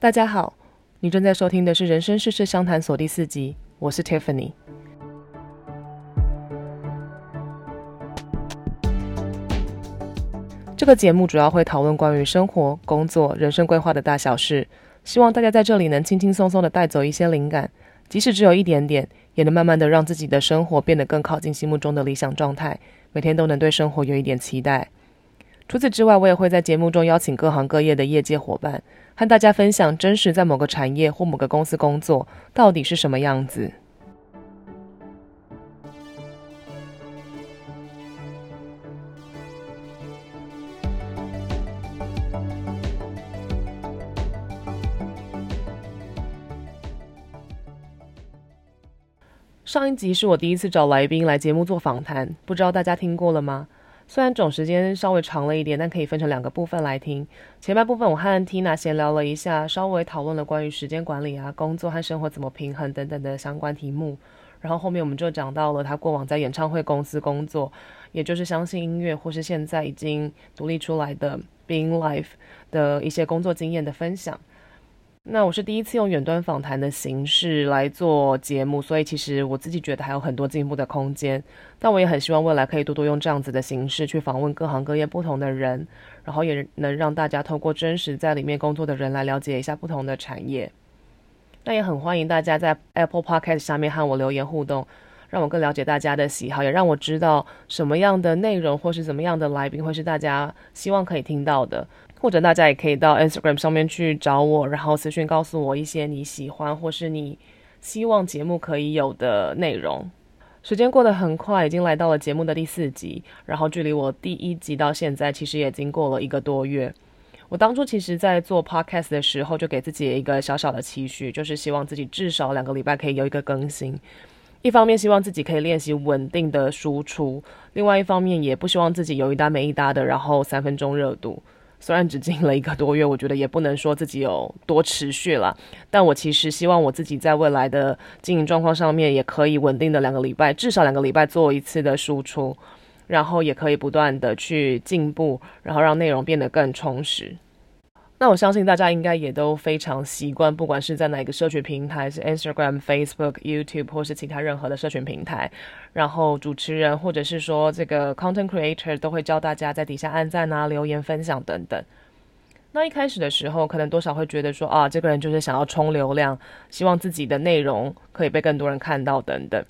大家好，你正在收听的是《人生事事相谈所》第四集，我是 Tiffany。这个节目主要会讨论关于生活、工作、人生规划的大小事，希望大家在这里能轻轻松松的带走一些灵感，即使只有一点点，也能慢慢的让自己的生活变得更靠近心目中的理想状态，每天都能对生活有一点期待。除此之外，我也会在节目中邀请各行各业的业界伙伴，和大家分享真实在某个产业或某个公司工作到底是什么样子。上一集是我第一次找来宾来节目做访谈，不知道大家听过了吗？虽然总时间稍微长了一点，但可以分成两个部分来听。前半部分我和 Tina 闲聊了一下，稍微讨论了关于时间管理啊、工作和生活怎么平衡等等的相关题目。然后后面我们就讲到了他过往在演唱会公司工作，也就是相信音乐或是现在已经独立出来的 Being Life 的一些工作经验的分享。那我是第一次用远端访谈的形式来做节目，所以其实我自己觉得还有很多进步的空间。但我也很希望未来可以多多用这样子的形式去访问各行各业不同的人，然后也能让大家透过真实在里面工作的人来了解一下不同的产业。那也很欢迎大家在 Apple Podcast 下面和我留言互动，让我更了解大家的喜好，也让我知道什么样的内容或是怎么样的来宾会是大家希望可以听到的。或者大家也可以到 Instagram 上面去找我，然后私讯告诉我一些你喜欢或是你希望节目可以有的内容。时间过得很快，已经来到了节目的第四集，然后距离我第一集到现在其实也经过了一个多月。我当初其实在做 Podcast 的时候，就给自己一个小小的期许，就是希望自己至少两个礼拜可以有一个更新。一方面希望自己可以练习稳定的输出，另外一方面也不希望自己有一搭没一搭的，然后三分钟热度。虽然只经了一个多月，我觉得也不能说自己有多持续了，但我其实希望我自己在未来的经营状况上面也可以稳定的两个礼拜，至少两个礼拜做一次的输出，然后也可以不断的去进步，然后让内容变得更充实。那我相信大家应该也都非常习惯，不管是在哪个社群平台，是 Instagram、Facebook、YouTube 或是其他任何的社群平台，然后主持人或者是说这个 Content Creator 都会教大家在底下按赞啊、留言、分享等等。那一开始的时候，可能多少会觉得说啊，这个人就是想要冲流量，希望自己的内容可以被更多人看到等等。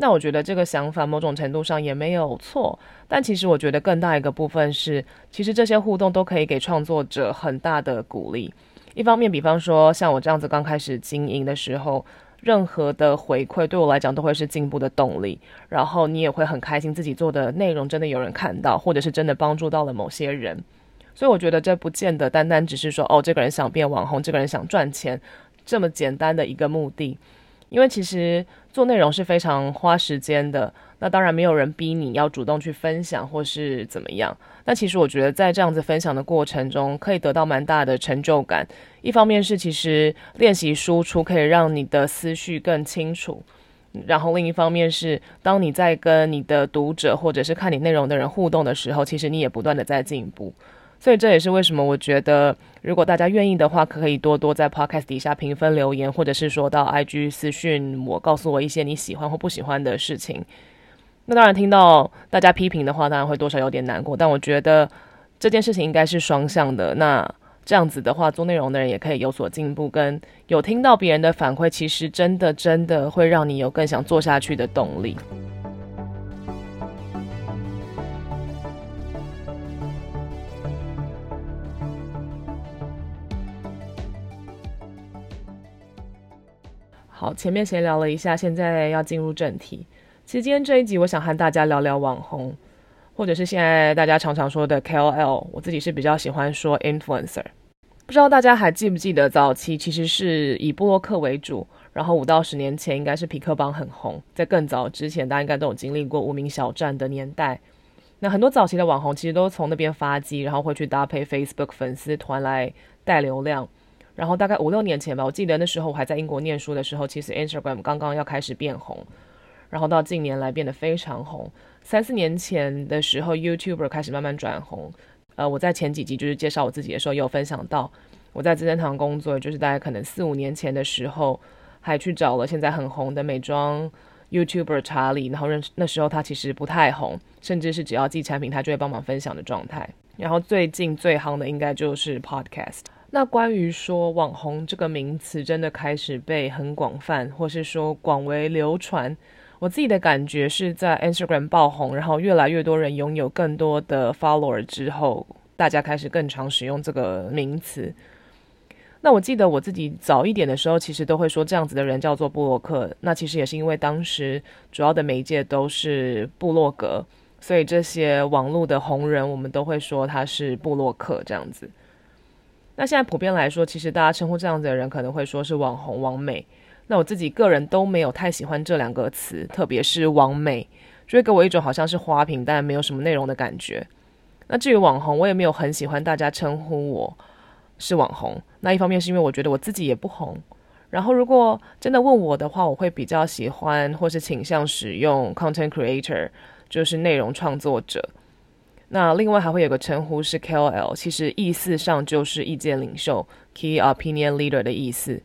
那我觉得这个想法某种程度上也没有错，但其实我觉得更大一个部分是，其实这些互动都可以给创作者很大的鼓励。一方面，比方说像我这样子刚开始经营的时候，任何的回馈对我来讲都会是进步的动力，然后你也会很开心自己做的内容真的有人看到，或者是真的帮助到了某些人。所以我觉得这不见得单单只是说哦，这个人想变网红，这个人想赚钱这么简单的一个目的。因为其实做内容是非常花时间的，那当然没有人逼你要主动去分享或是怎么样。那其实我觉得在这样子分享的过程中，可以得到蛮大的成就感。一方面是其实练习输出可以让你的思绪更清楚，然后另一方面是当你在跟你的读者或者是看你内容的人互动的时候，其实你也不断的在进步。所以这也是为什么我觉得，如果大家愿意的话，可以多多在 Podcast 底下评分留言，或者是说到 IG 私讯我，告诉我一些你喜欢或不喜欢的事情。那当然，听到大家批评的话，当然会多少有点难过。但我觉得这件事情应该是双向的。那这样子的话，做内容的人也可以有所进步，跟有听到别人的反馈，其实真的真的会让你有更想做下去的动力。好，前面闲聊了一下，现在要进入正题。其实今天这一集，我想和大家聊聊网红，或者是现在大家常常说的 KOL。我自己是比较喜欢说 influencer。不知道大家还记不记得，早期其实是以布洛克为主，然后五到十年前应该是皮克邦很红，在更早之前，大家应该都有经历过无名小站的年代。那很多早期的网红其实都从那边发迹，然后会去搭配 Facebook 粉丝团来带流量。然后大概五六年前吧，我记得那时候我还在英国念书的时候，其实 Instagram 刚刚要开始变红，然后到近年来变得非常红。三四年前的时候，YouTuber 开始慢慢转红。呃，我在前几集就是介绍我自己的时候，也有分享到我在资生堂工作，就是大概可能四五年前的时候，还去找了现在很红的美妆 YouTuber 查理，然后认识那时候他其实不太红，甚至是只要寄产品他就会帮忙分享的状态。然后最近最夯的应该就是 Podcast。那关于说网红这个名词真的开始被很广泛，或是说广为流传。我自己的感觉是在 Instagram 爆红，然后越来越多人拥有更多的 follower 之后，大家开始更常使用这个名词。那我记得我自己早一点的时候，其实都会说这样子的人叫做布洛克。那其实也是因为当时主要的媒介都是布洛格，所以这些网络的红人，我们都会说他是布洛克这样子。那现在普遍来说，其实大家称呼这样子的人，可能会说是网红、网美。那我自己个人都没有太喜欢这两个词，特别是网美，就会给我一种好像是花瓶，但没有什么内容的感觉。那至于网红，我也没有很喜欢大家称呼我是网红。那一方面是因为我觉得我自己也不红，然后如果真的问我的话，我会比较喜欢或是倾向使用 content creator，就是内容创作者。那另外还会有个称呼是 KOL，其实意思上就是意见领袖 （Key Opinion Leader） 的意思。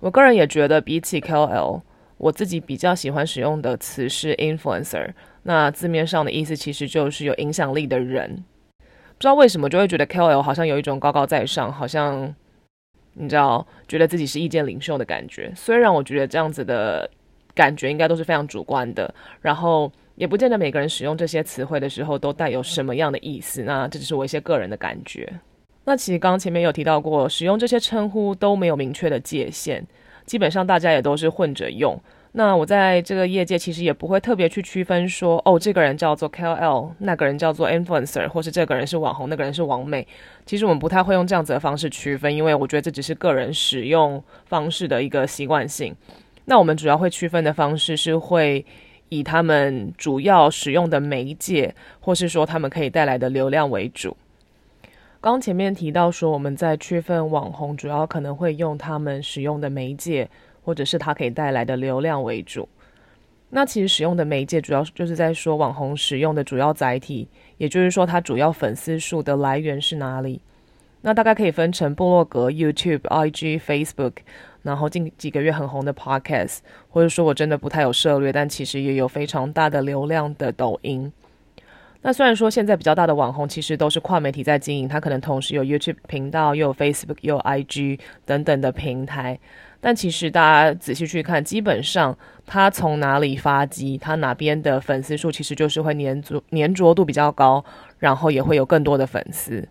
我个人也觉得，比起 KOL，我自己比较喜欢使用的词是 influencer。那字面上的意思其实就是有影响力的人。不知道为什么就会觉得 KOL 好像有一种高高在上，好像你知道，觉得自己是意见领袖的感觉。虽然我觉得这样子的感觉应该都是非常主观的，然后也不见得每个人使用这些词汇的时候都带有什么样的意思。那这只是我一些个人的感觉。那其实刚刚前面有提到过，使用这些称呼都没有明确的界限，基本上大家也都是混着用。那我在这个业界其实也不会特别去区分说，哦，这个人叫做 KOL，那个人叫做 influencer，或是这个人是网红，那个人是网美。其实我们不太会用这样子的方式区分，因为我觉得这只是个人使用方式的一个习惯性。那我们主要会区分的方式是会以他们主要使用的媒介，或是说他们可以带来的流量为主。刚前面提到说，我们在区分网红，主要可能会用他们使用的媒介，或者是他可以带来的流量为主。那其实使用的媒介，主要就是在说网红使用的主要载体，也就是说，他主要粉丝数的来源是哪里。那大概可以分成部落格、YouTube、IG、Facebook，然后近几个月很红的 Podcast，或者说我真的不太有涉猎，但其实也有非常大的流量的抖音。那虽然说现在比较大的网红其实都是跨媒体在经营，他可能同时有 YouTube 频道，又有 Facebook，又有 IG 等等的平台，但其实大家仔细去看，基本上他从哪里发迹，他哪边的粉丝数其实就是会粘着粘着度比较高，然后也会有更多的粉丝。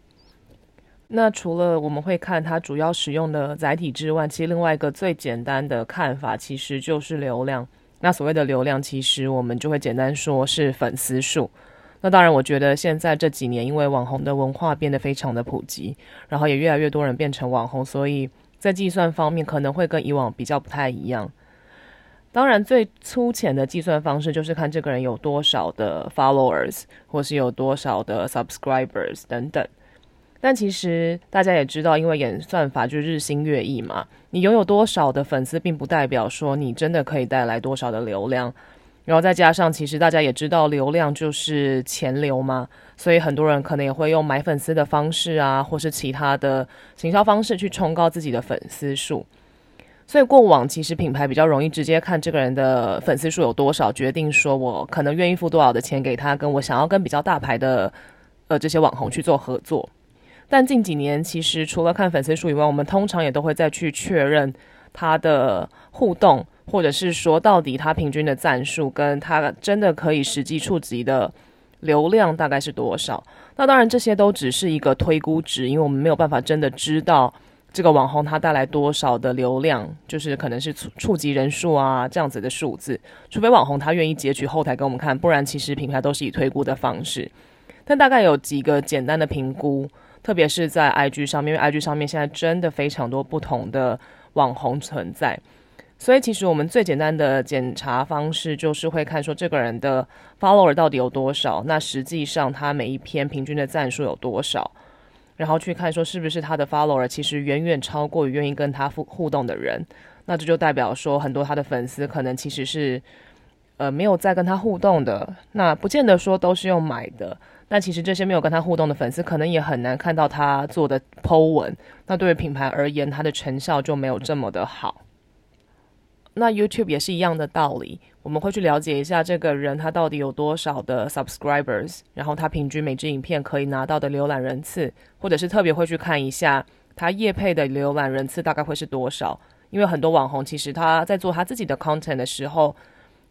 那除了我们会看它主要使用的载体之外，其实另外一个最简单的看法其实就是流量。那所谓的流量，其实我们就会简单说是粉丝数。那当然，我觉得现在这几年，因为网红的文化变得非常的普及，然后也越来越多人变成网红，所以在计算方面可能会跟以往比较不太一样。当然，最粗浅的计算方式就是看这个人有多少的 followers，或是有多少的 subscribers 等等。但其实大家也知道，因为演算法就日新月异嘛，你拥有多少的粉丝，并不代表说你真的可以带来多少的流量。然后再加上，其实大家也知道，流量就是钱流嘛，所以很多人可能也会用买粉丝的方式啊，或是其他的行销方式去冲高自己的粉丝数。所以过往其实品牌比较容易直接看这个人的粉丝数有多少，决定说我可能愿意付多少的钱给他，跟我想要跟比较大牌的呃这些网红去做合作。但近几年，其实除了看粉丝数以外，我们通常也都会再去确认他的互动。或者是说，到底他平均的赞数跟他真的可以实际触及的流量大概是多少？那当然，这些都只是一个推估值，因为我们没有办法真的知道这个网红他带来多少的流量，就是可能是触触及人数啊这样子的数字。除非网红他愿意截取后台给我们看，不然其实品牌都是以推估的方式。但大概有几个简单的评估，特别是在 IG 上面，因为 IG 上面现在真的非常多不同的网红存在。所以，其实我们最简单的检查方式就是会看说这个人的 follower 到底有多少，那实际上他每一篇平均的赞数有多少，然后去看说是不是他的 follower 其实远远超过于愿意跟他互互动的人，那这就代表说很多他的粉丝可能其实是呃没有在跟他互动的，那不见得说都是用买的。但其实这些没有跟他互动的粉丝，可能也很难看到他做的 po 文。那对于品牌而言，它的成效就没有这么的好。那 YouTube 也是一样的道理，我们会去了解一下这个人他到底有多少的 subscribers，然后他平均每支影片可以拿到的浏览人次，或者是特别会去看一下他业配的浏览人次大概会是多少。因为很多网红其实他在做他自己的 content 的时候，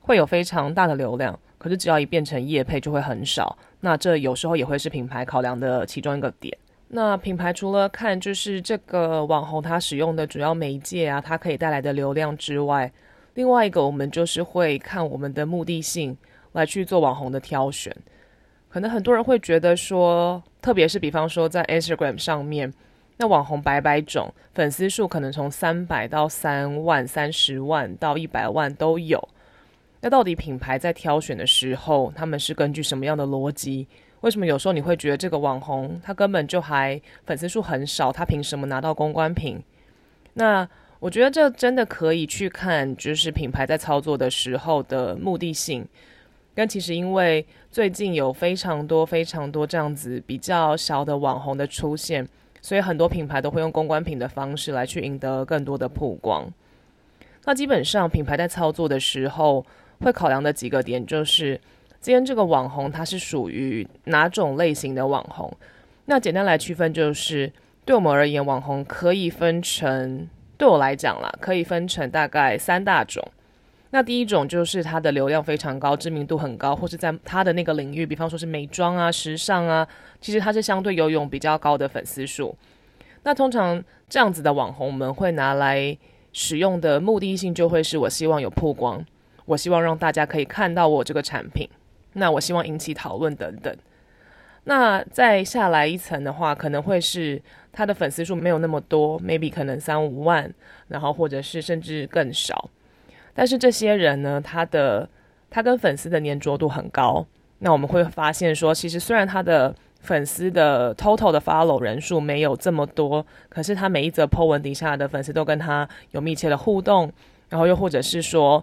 会有非常大的流量，可是只要一变成业配就会很少。那这有时候也会是品牌考量的其中一个点。那品牌除了看就是这个网红他使用的主要媒介啊，它可以带来的流量之外，另外一个我们就是会看我们的目的性来去做网红的挑选。可能很多人会觉得说，特别是比方说在 Instagram 上面，那网红百百种，粉丝数可能从三百到三万、三十万到一百万都有。那到底品牌在挑选的时候，他们是根据什么样的逻辑？为什么有时候你会觉得这个网红他根本就还粉丝数很少，他凭什么拿到公关品？那我觉得这真的可以去看，就是品牌在操作的时候的目的性。但其实因为最近有非常多非常多这样子比较小的网红的出现，所以很多品牌都会用公关品的方式来去赢得更多的曝光。那基本上品牌在操作的时候会考量的几个点就是。今天这个网红他是属于哪种类型的网红？那简单来区分就是，对我们而言，网红可以分成，对我来讲啦，可以分成大概三大种。那第一种就是他的流量非常高，知名度很高，或是在他的那个领域，比方说是美妆啊、时尚啊，其实他是相对拥有比较高的粉丝数。那通常这样子的网红，我们会拿来使用的目的性就会是我希望有曝光，我希望让大家可以看到我这个产品。那我希望引起讨论等等。那再下来一层的话，可能会是他的粉丝数没有那么多，maybe 可能三五万，然后或者是甚至更少。但是这些人呢，他的他跟粉丝的粘着度很高。那我们会发现说，其实虽然他的粉丝的 total 的 follow 人数没有这么多，可是他每一则 po 文底下的粉丝都跟他有密切的互动，然后又或者是说。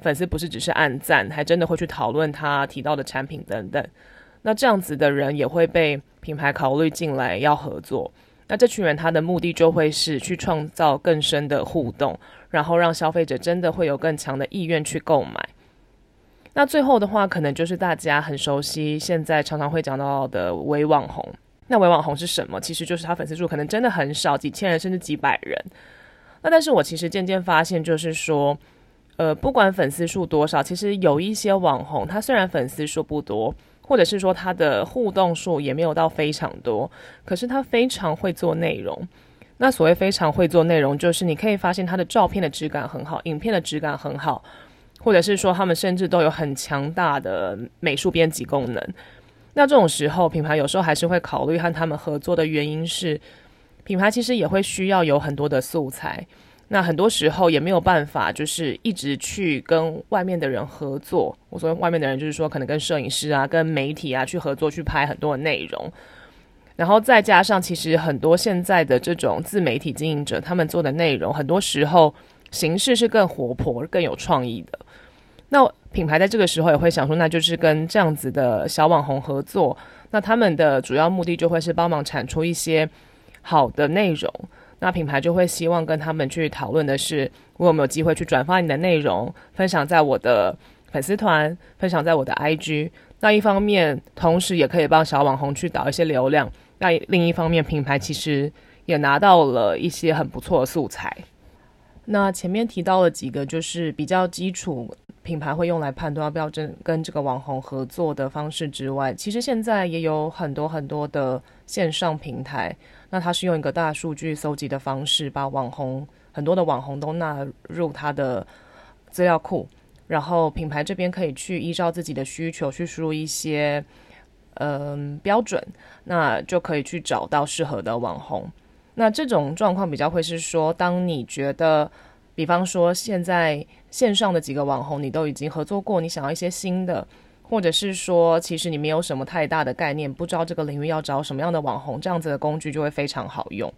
粉丝不是只是按赞，还真的会去讨论他提到的产品等等。那这样子的人也会被品牌考虑进来要合作。那这群人他的目的就会是去创造更深的互动，然后让消费者真的会有更强的意愿去购买。那最后的话，可能就是大家很熟悉，现在常常会讲到的伪网红。那伪网红是什么？其实就是他粉丝数可能真的很少，几千人甚至几百人。那但是我其实渐渐发现，就是说。呃，不管粉丝数多少，其实有一些网红，他虽然粉丝数不多，或者是说他的互动数也没有到非常多，可是他非常会做内容。那所谓非常会做内容，就是你可以发现他的照片的质感很好，影片的质感很好，或者是说他们甚至都有很强大的美术编辑功能。那这种时候，品牌有时候还是会考虑和他们合作的原因是，品牌其实也会需要有很多的素材。那很多时候也没有办法，就是一直去跟外面的人合作。我说外面的人，就是说可能跟摄影师啊、跟媒体啊去合作，去拍很多的内容。然后再加上，其实很多现在的这种自媒体经营者，他们做的内容，很多时候形式是更活泼、更有创意的。那品牌在这个时候也会想说，那就是跟这样子的小网红合作。那他们的主要目的就会是帮忙产出一些好的内容。那品牌就会希望跟他们去讨论的是，我有没有机会去转发你的内容，分享在我的粉丝团，分享在我的 IG。那一方面，同时也可以帮小网红去导一些流量。那另一方面，品牌其实也拿到了一些很不错的素材。那前面提到了几个，就是比较基础，品牌会用来判断要不要跟跟这个网红合作的方式之外，其实现在也有很多很多的线上平台。那它是用一个大数据搜集的方式，把网红很多的网红都纳入它的资料库，然后品牌这边可以去依照自己的需求去输入一些嗯标准，那就可以去找到适合的网红。那这种状况比较会是说，当你觉得，比方说现在线上的几个网红你都已经合作过，你想要一些新的。或者是说，其实你没有什么太大的概念，不知道这个领域要找什么样的网红，这样子的工具就会非常好用。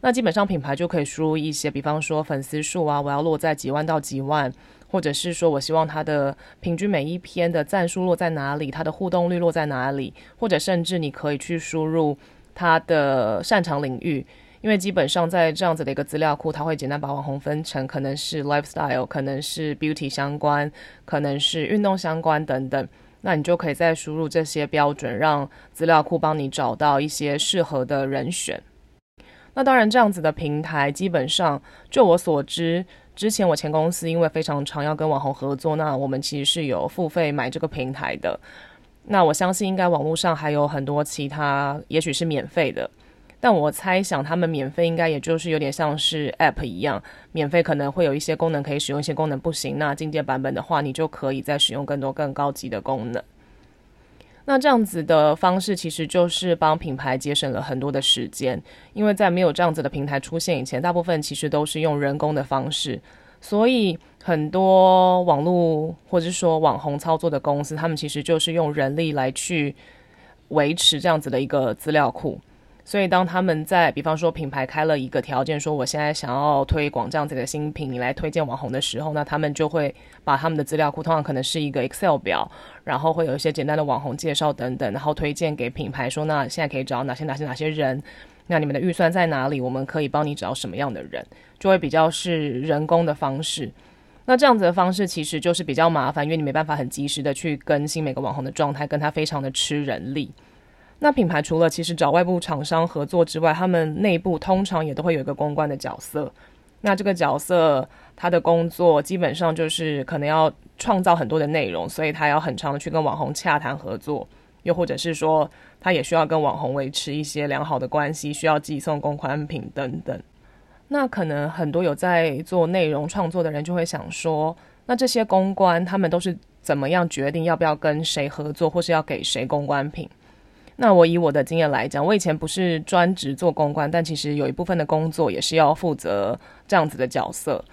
那基本上品牌就可以输入一些，比方说粉丝数啊，我要落在几万到几万，或者是说我希望它的平均每一篇的赞数落在哪里，它的互动率落在哪里，或者甚至你可以去输入它的擅长领域。因为基本上在这样子的一个资料库，它会简单把网红分成可能是 lifestyle，可能是 beauty 相关，可能是运动相关等等。那你就可以再输入这些标准，让资料库帮你找到一些适合的人选。那当然，这样子的平台基本上，就我所知，之前我前公司因为非常常要跟网红合作，那我们其实是有付费买这个平台的。那我相信应该网络上还有很多其他，也许是免费的。但我猜想，他们免费应该也就是有点像是 App 一样，免费可能会有一些功能可以使用，一些功能不行。那进阶版本的话，你就可以再使用更多更高级的功能。那这样子的方式，其实就是帮品牌节省了很多的时间，因为在没有这样子的平台出现以前，大部分其实都是用人工的方式，所以很多网络或者说网红操作的公司，他们其实就是用人力来去维持这样子的一个资料库。所以，当他们在，比方说品牌开了一个条件，说我现在想要推广这样子的新品，你来推荐网红的时候，那他们就会把他们的资料库，通常可能是一个 Excel 表，然后会有一些简单的网红介绍等等，然后推荐给品牌说，那现在可以找哪些哪些哪些人，那你们的预算在哪里？我们可以帮你找什么样的人，就会比较是人工的方式。那这样子的方式其实就是比较麻烦，因为你没办法很及时的去更新每个网红的状态，跟他非常的吃人力。那品牌除了其实找外部厂商合作之外，他们内部通常也都会有一个公关的角色。那这个角色他的工作基本上就是可能要创造很多的内容，所以他要很长的去跟网红洽谈合作，又或者是说他也需要跟网红维持一些良好的关系，需要寄送公关品等等。那可能很多有在做内容创作的人就会想说，那这些公关他们都是怎么样决定要不要跟谁合作，或是要给谁公关品？那我以我的经验来讲，我以前不是专职做公关，但其实有一部分的工作也是要负责这样子的角色。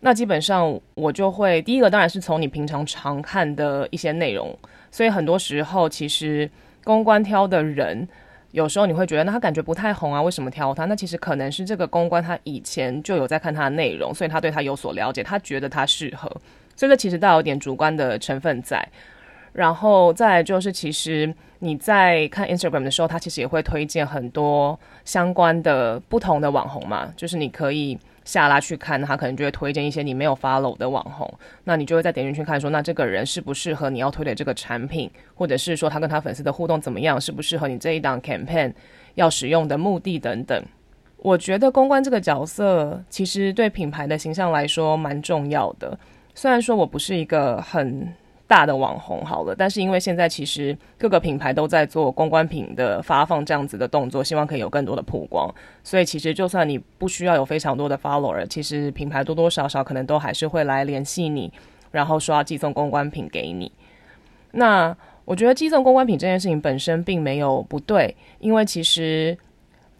那基本上我就会第一个当然是从你平常常看的一些内容，所以很多时候其实公关挑的人，有时候你会觉得那他感觉不太红啊，为什么挑他？那其实可能是这个公关他以前就有在看他的内容，所以他对他有所了解，他觉得他适合，所以这其实带有点主观的成分在。然后再就是，其实你在看 Instagram 的时候，他其实也会推荐很多相关的不同的网红嘛，就是你可以下拉去看，他可能就会推荐一些你没有 follow 的网红，那你就会再点进去看，说那这个人适不适合你要推的这个产品，或者是说他跟他粉丝的互动怎么样，适不适合你这一档 campaign 要使用的目的等等。我觉得公关这个角色其实对品牌的形象来说蛮重要的，虽然说我不是一个很。大的网红好了，但是因为现在其实各个品牌都在做公关品的发放这样子的动作，希望可以有更多的曝光，所以其实就算你不需要有非常多的 follower，其实品牌多多少少可能都还是会来联系你，然后说要寄送公关品给你。那我觉得寄送公关品这件事情本身并没有不对，因为其实。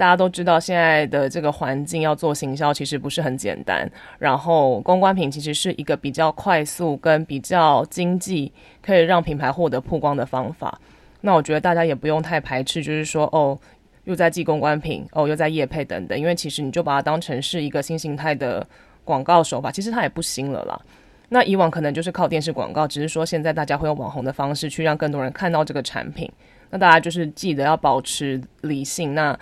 大家都知道，现在的这个环境要做行销其实不是很简单。然后，公关品其实是一个比较快速跟比较经济，可以让品牌获得曝光的方法。那我觉得大家也不用太排斥，就是说哦，又在寄公关品，哦，又在业配等等。因为其实你就把它当成是一个新形态的广告手法，其实它也不新了啦。那以往可能就是靠电视广告，只是说现在大家会用网红的方式去让更多人看到这个产品。那大家就是记得要保持理性。那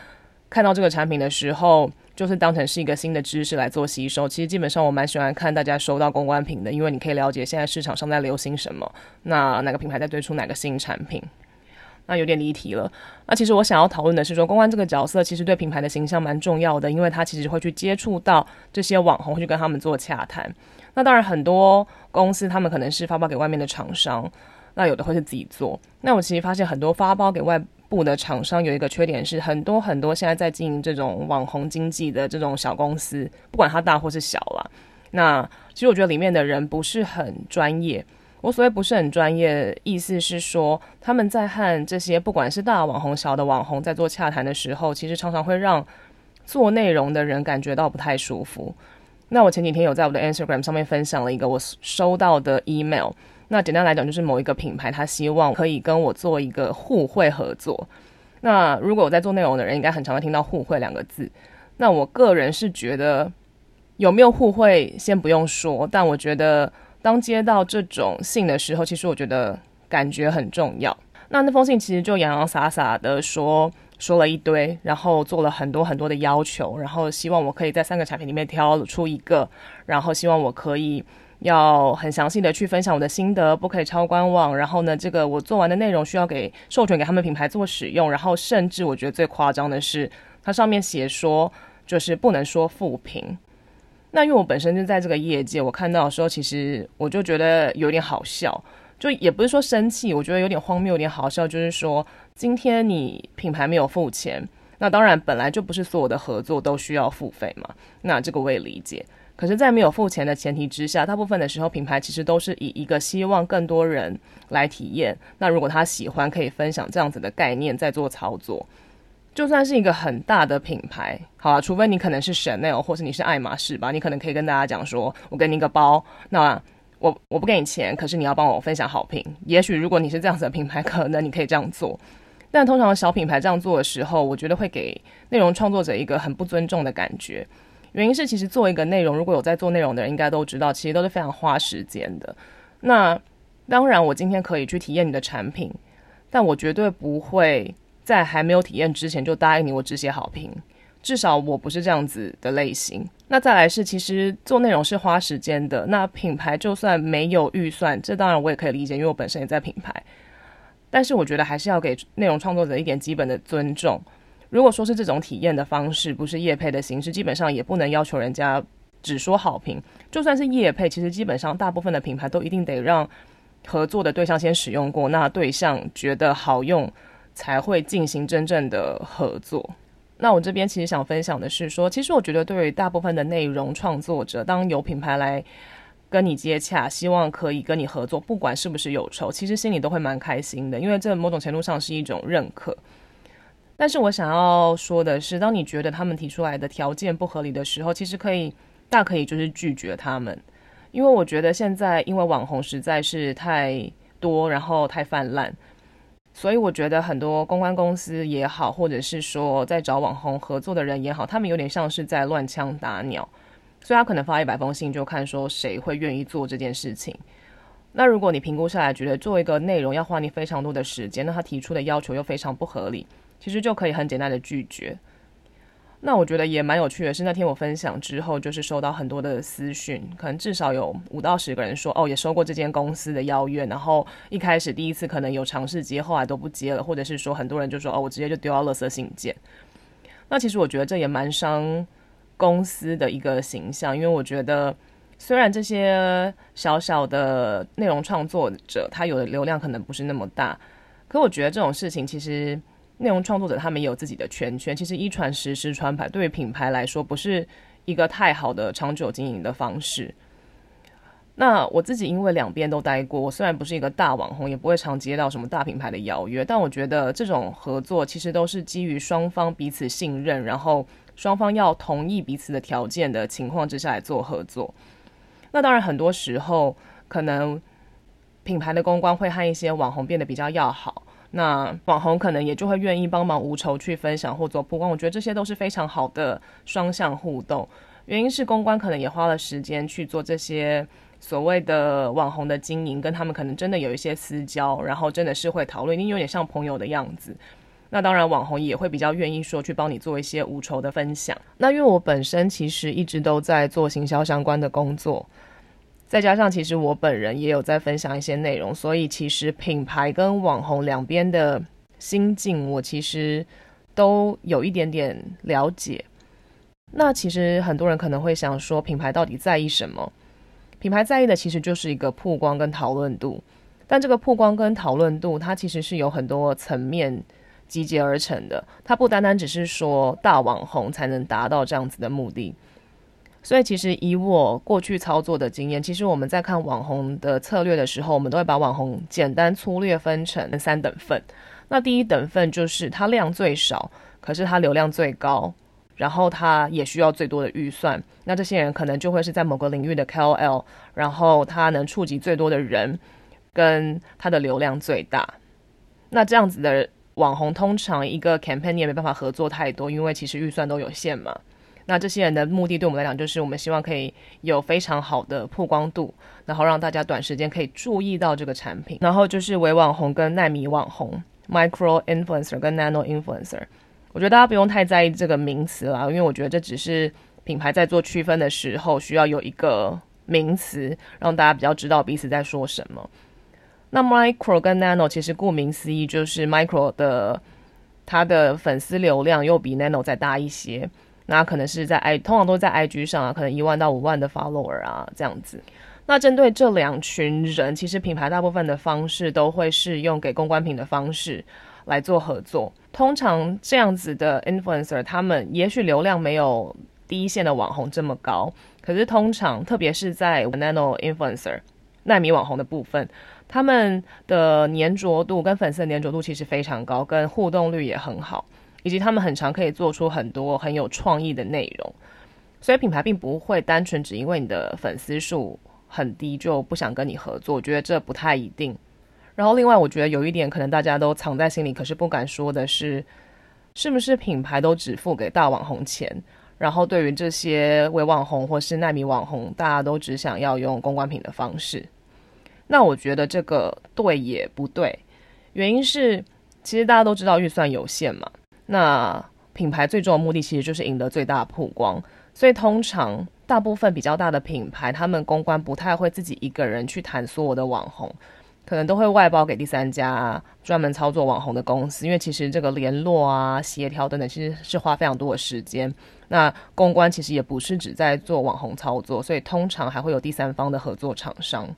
看到这个产品的时候，就是当成是一个新的知识来做吸收。其实基本上我蛮喜欢看大家收到公关品的，因为你可以了解现在市场上在流行什么，那哪个品牌在推出哪个新产品。那有点离题了。那其实我想要讨论的是说，公关这个角色其实对品牌的形象蛮重要的，因为他其实会去接触到这些网红，会去跟他们做洽谈。那当然很多公司他们可能是发包给外面的厂商，那有的会是自己做。那我其实发现很多发包给外部的厂商有一个缺点是，很多很多现在在经营这种网红经济的这种小公司，不管它大或是小啦，那其实我觉得里面的人不是很专业。我所谓不是很专业，意思是说他们在和这些不管是大网红、小的网红在做洽谈的时候，其实常常会让做内容的人感觉到不太舒服。那我前几天有在我的 Instagram 上面分享了一个我收到的 email。那简单来讲，就是某一个品牌，他希望可以跟我做一个互惠合作。那如果我在做内容的人，应该很常会听到“互惠”两个字。那我个人是觉得有没有互惠先不用说，但我觉得当接到这种信的时候，其实我觉得感觉很重要。那那封信其实就洋洋洒洒的说说了一堆，然后做了很多很多的要求，然后希望我可以在三个产品里面挑出一个，然后希望我可以要很详细的去分享我的心得，不可以超官网。然后呢，这个我做完的内容需要给授权给他们品牌做使用。然后甚至我觉得最夸张的是，它上面写说就是不能说负评。那因为我本身就在这个业界，我看到的时候，其实我就觉得有点好笑，就也不是说生气，我觉得有点荒谬，有点好笑。就是说，今天你品牌没有付钱，那当然本来就不是所有的合作都需要付费嘛。那这个我也理解。可是，在没有付钱的前提之下，大部分的时候，品牌其实都是以一个希望更多人来体验。那如果他喜欢，可以分享这样子的概念，在做操作。就算是一个很大的品牌，好啊，除非你可能是 Chanel 或是你是爱马仕吧，你可能可以跟大家讲说，我给你一个包，那我我不给你钱，可是你要帮我分享好评。也许如果你是这样子的品牌，可能你可以这样做。但通常小品牌这样做的时候，我觉得会给内容创作者一个很不尊重的感觉。原因是，其实做一个内容，如果有在做内容的人，应该都知道，其实都是非常花时间的。那当然，我今天可以去体验你的产品，但我绝对不会。在还没有体验之前就答应你，我只写好评，至少我不是这样子的类型。那再来是，其实做内容是花时间的。那品牌就算没有预算，这当然我也可以理解，因为我本身也在品牌。但是我觉得还是要给内容创作者一点基本的尊重。如果说是这种体验的方式，不是业配的形式，基本上也不能要求人家只说好评。就算是业配，其实基本上大部分的品牌都一定得让合作的对象先使用过，那对象觉得好用。才会进行真正的合作。那我这边其实想分享的是说，其实我觉得对于大部分的内容创作者，当有品牌来跟你接洽，希望可以跟你合作，不管是不是有仇，其实心里都会蛮开心的，因为这某种程度上是一种认可。但是我想要说的是，当你觉得他们提出来的条件不合理的时候，其实可以大可以就是拒绝他们，因为我觉得现在因为网红实在是太多，然后太泛滥。所以我觉得很多公关公司也好，或者是说在找网红合作的人也好，他们有点像是在乱枪打鸟。所以他可能发一百封信，就看说谁会愿意做这件事情。那如果你评估下来觉得做一个内容要花你非常多的时间，那他提出的要求又非常不合理，其实就可以很简单的拒绝。那我觉得也蛮有趣的是，那天我分享之后，就是收到很多的私讯，可能至少有五到十个人说，哦，也收过这间公司的邀约，然后一开始第一次可能有尝试接，后来都不接了，或者是说很多人就说，哦，我直接就丢到垃圾信件。那其实我觉得这也蛮伤公司的一个形象，因为我觉得虽然这些小小的内容创作者他有的流量可能不是那么大，可我觉得这种事情其实。内容创作者他们也有自己的圈圈，其实一传十，十传百，对于品牌来说不是一个太好的长久经营的方式。那我自己因为两边都待过，我虽然不是一个大网红，也不会常接到什么大品牌的邀约，但我觉得这种合作其实都是基于双方彼此信任，然后双方要同意彼此的条件的情况之下来做合作。那当然很多时候可能品牌的公关会和一些网红变得比较要好。那网红可能也就会愿意帮忙无酬去分享或做曝光，我觉得这些都是非常好的双向互动。原因是公关可能也花了时间去做这些所谓的网红的经营，跟他们可能真的有一些私交，然后真的是会讨论，因为有点像朋友的样子。那当然，网红也会比较愿意说去帮你做一些无酬的分享。那因为我本身其实一直都在做行销相关的工作。再加上，其实我本人也有在分享一些内容，所以其实品牌跟网红两边的心境，我其实都有一点点了解。那其实很多人可能会想说，品牌到底在意什么？品牌在意的其实就是一个曝光跟讨论度，但这个曝光跟讨论度，它其实是有很多层面集结而成的，它不单单只是说大网红才能达到这样子的目的。所以，其实以我过去操作的经验，其实我们在看网红的策略的时候，我们都会把网红简单粗略分成三等份。那第一等份就是它量最少，可是它流量最高，然后它也需要最多的预算。那这些人可能就会是在某个领域的 KOL，然后他能触及最多的人，跟他的流量最大。那这样子的网红，通常一个 campaign 也没办法合作太多，因为其实预算都有限嘛。那这些人的目的对我们来讲，就是我们希望可以有非常好的曝光度，然后让大家短时间可以注意到这个产品。然后就是微网红跟奈米网红 （micro influencer） 跟 nano influencer。我觉得大家不用太在意这个名词啦，因为我觉得这只是品牌在做区分的时候需要有一个名词，让大家比较知道彼此在说什么。那 micro 跟 nano 其实顾名思义就是 micro 的，它的粉丝流量又比 nano 再大一些。那可能是在 i 通常都在 IG 上啊，可能一万到五万的 follower 啊这样子。那针对这两群人，其实品牌大部分的方式都会是用给公关品的方式来做合作。通常这样子的 influencer，他们也许流量没有第一线的网红这么高，可是通常特别是在 nano influencer 奈米网红的部分，他们的粘着度跟粉丝的粘着度其实非常高，跟互动率也很好。以及他们很常可以做出很多很有创意的内容，所以品牌并不会单纯只因为你的粉丝数很低就不想跟你合作，我觉得这不太一定。然后另外，我觉得有一点可能大家都藏在心里，可是不敢说的是，是不是品牌都只付给大网红钱，然后对于这些微网红或是奈米网红，大家都只想要用公关品的方式？那我觉得这个对也不对，原因是其实大家都知道预算有限嘛。那品牌最重要的目的其实就是赢得最大的曝光，所以通常大部分比较大的品牌，他们公关不太会自己一个人去谈所有的网红，可能都会外包给第三家专门操作网红的公司，因为其实这个联络啊、协调等等，其实是花非常多的时间。那公关其实也不是只在做网红操作，所以通常还会有第三方的合作厂商。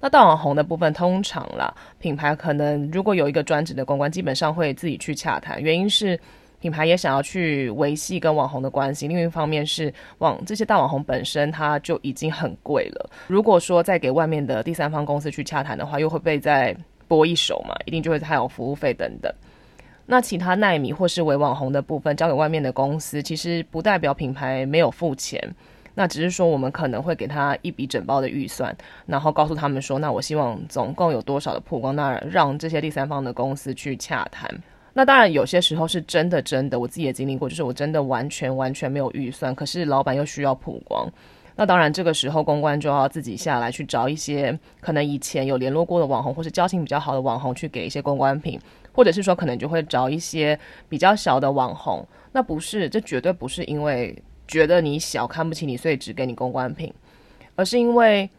那大网红的部分，通常啦，品牌可能如果有一个专职的公关，基本上会自己去洽谈。原因是品牌也想要去维系跟网红的关系，另一方面是网这些大网红本身它就已经很贵了。如果说再给外面的第三方公司去洽谈的话，又会被再拨一手嘛，一定就会还有服务费等等。那其他奈米或是微网红的部分交给外面的公司，其实不代表品牌没有付钱。那只是说，我们可能会给他一笔整包的预算，然后告诉他们说，那我希望总共有多少的曝光，那让这些第三方的公司去洽谈。那当然，有些时候是真的真的，我自己也经历过，就是我真的完全完全没有预算，可是老板又需要曝光。那当然，这个时候公关就要自己下来去找一些可能以前有联络过的网红，或是交情比较好的网红去给一些公关品，或者是说可能就会找一些比较小的网红。那不是，这绝对不是因为。觉得你小看不起你，所以只给你公关品，而是因为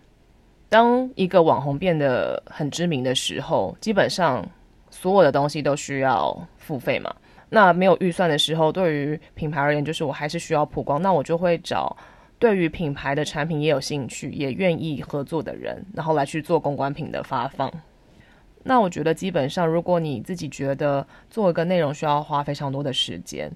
当一个网红变得很知名的时候，基本上所有的东西都需要付费嘛。那没有预算的时候，对于品牌而言，就是我还是需要曝光，那我就会找对于品牌的产品也有兴趣、也愿意合作的人，然后来去做公关品的发放。那我觉得基本上，如果你自己觉得做一个内容需要花非常多的时间。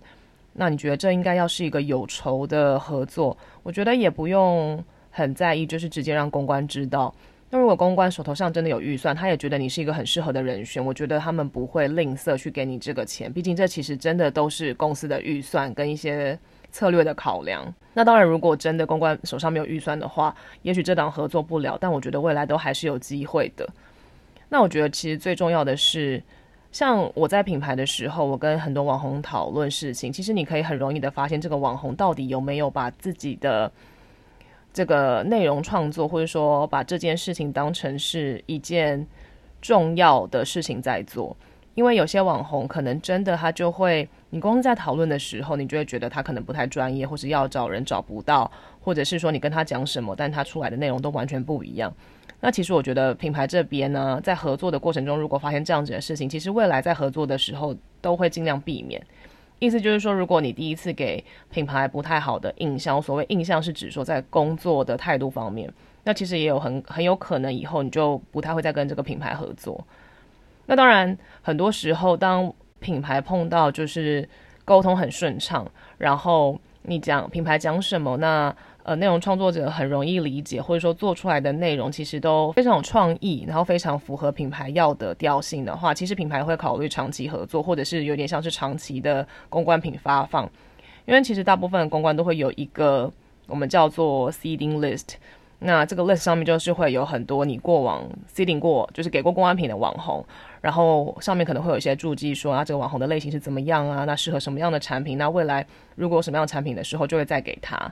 那你觉得这应该要是一个有仇的合作？我觉得也不用很在意，就是直接让公关知道。那如果公关手头上真的有预算，他也觉得你是一个很适合的人选，我觉得他们不会吝啬去给你这个钱。毕竟这其实真的都是公司的预算跟一些策略的考量。那当然，如果真的公关手上没有预算的话，也许这档合作不了。但我觉得未来都还是有机会的。那我觉得其实最重要的是。像我在品牌的时候，我跟很多网红讨论事情，其实你可以很容易的发现这个网红到底有没有把自己的这个内容创作，或者说把这件事情当成是一件重要的事情在做。因为有些网红可能真的他就会，你光在讨论的时候，你就会觉得他可能不太专业，或是要找人找不到，或者是说你跟他讲什么，但他出来的内容都完全不一样。那其实我觉得品牌这边呢，在合作的过程中，如果发现这样子的事情，其实未来在合作的时候都会尽量避免。意思就是说，如果你第一次给品牌不太好的印象，所谓印象是指说在工作的态度方面，那其实也有很很有可能以后你就不太会再跟这个品牌合作。那当然，很多时候当品牌碰到就是沟通很顺畅，然后你讲品牌讲什么，那。呃，内容创作者很容易理解，或者说做出来的内容其实都非常有创意，然后非常符合品牌要的调性的话，其实品牌会考虑长期合作，或者是有点像是长期的公关品发放。因为其实大部分的公关都会有一个我们叫做 seeding list，那这个 list 上面就是会有很多你过往 seeding 过，就是给过公关品的网红，然后上面可能会有一些注记说啊，这个网红的类型是怎么样啊，那适合什么样的产品，那未来如果有什么样的产品的时候，就会再给他。